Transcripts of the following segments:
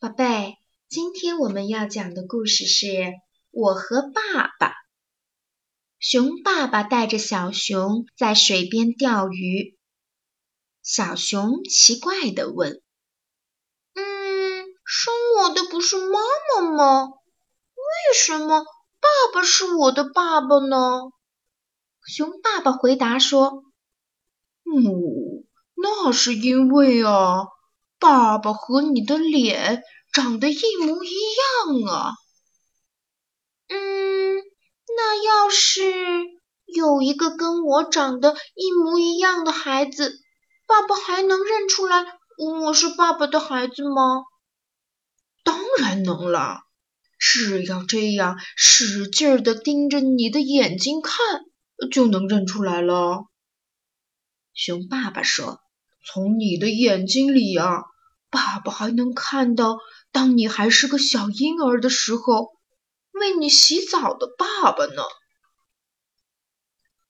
宝贝，今天我们要讲的故事是《我和爸爸》。熊爸爸带着小熊在水边钓鱼。小熊奇怪地问：“嗯，生我的不是妈妈吗？为什么爸爸是我的爸爸呢？”熊爸爸回答说：“嗯，那是因为啊。”爸爸和你的脸长得一模一样啊！嗯，那要是有一个跟我长得一模一样的孩子，爸爸还能认出来我是爸爸的孩子吗？当然能了，只要这样使劲的盯着你的眼睛看，就能认出来了。熊爸爸说：“从你的眼睛里啊。”爸爸还能看到，当你还是个小婴儿的时候，为你洗澡的爸爸呢。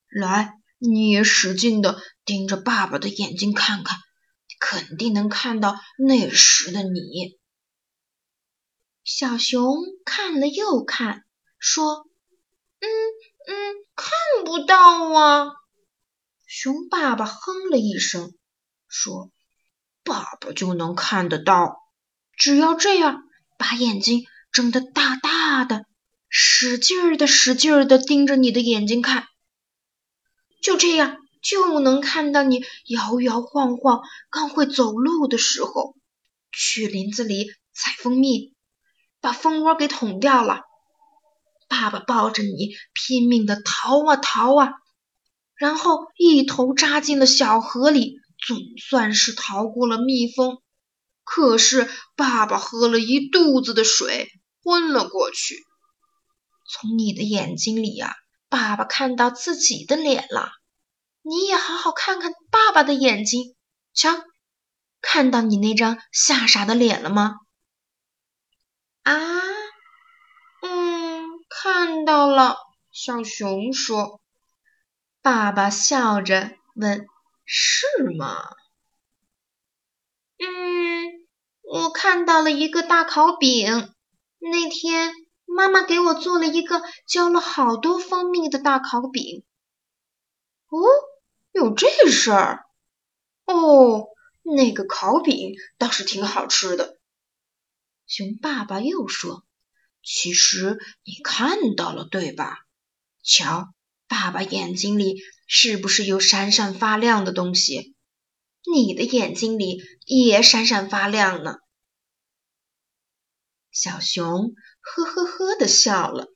来，你也使劲的盯着爸爸的眼睛看看，肯定能看到那时的你。小熊看了又看，说：“嗯嗯，看不到啊。”熊爸爸哼了一声，说。爸爸就能看得到，只要这样，把眼睛睁得大大的，使劲儿的、使劲儿的盯着你的眼睛看，就这样就能看到你摇摇晃晃、刚会走路的时候，去林子里采蜂蜜，把蜂窝给捅掉了。爸爸抱着你拼命的逃啊逃啊，然后一头扎进了小河里。总算是逃过了蜜蜂，可是爸爸喝了一肚子的水，昏了过去。从你的眼睛里呀，爸爸看到自己的脸了。你也好好看看爸爸的眼睛，瞧，看到你那张吓傻的脸了吗？啊，嗯，看到了。小熊说。爸爸笑着问。是吗？嗯，我看到了一个大烤饼。那天妈妈给我做了一个浇了好多蜂蜜的大烤饼。哦，有这事儿？哦，那个烤饼倒是挺好吃的。熊爸爸又说：“其实你看到了，对吧？瞧。”爸爸眼睛里是不是有闪闪发亮的东西？你的眼睛里也闪闪发亮呢。小熊呵呵呵的笑了。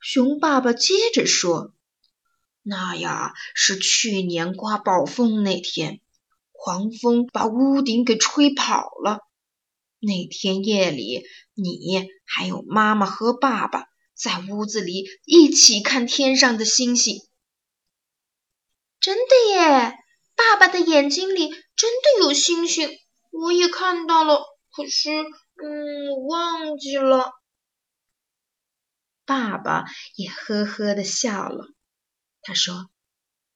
熊爸爸接着说：“那呀，是去年刮暴风那天，狂风把屋顶给吹跑了。那天夜里，你还有妈妈和爸爸。”在屋子里一起看天上的星星，真的耶！爸爸的眼睛里真的有星星，我也看到了。可是，嗯，忘记了。爸爸也呵呵的笑了。他说：“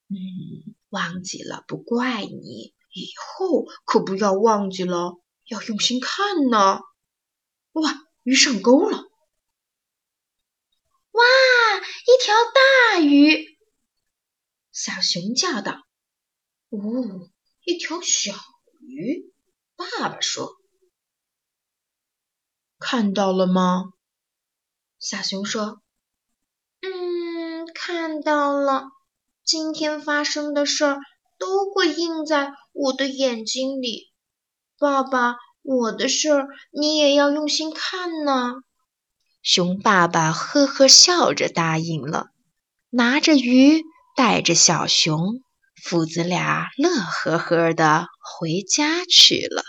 嗯，忘记了不怪你，以后可不要忘记了，要用心看呢。”哇，鱼上钩了！哇，一条大鱼！熊叫道：“哦，一条小鱼。”爸爸说：“看到了吗？”小熊说：“嗯，看到了。今天发生的事儿都会印在我的眼睛里。爸爸，我的事儿你也要用心看呢。”熊爸爸呵呵笑着答应了，拿着鱼，带着小熊，父子俩乐呵呵地回家去了。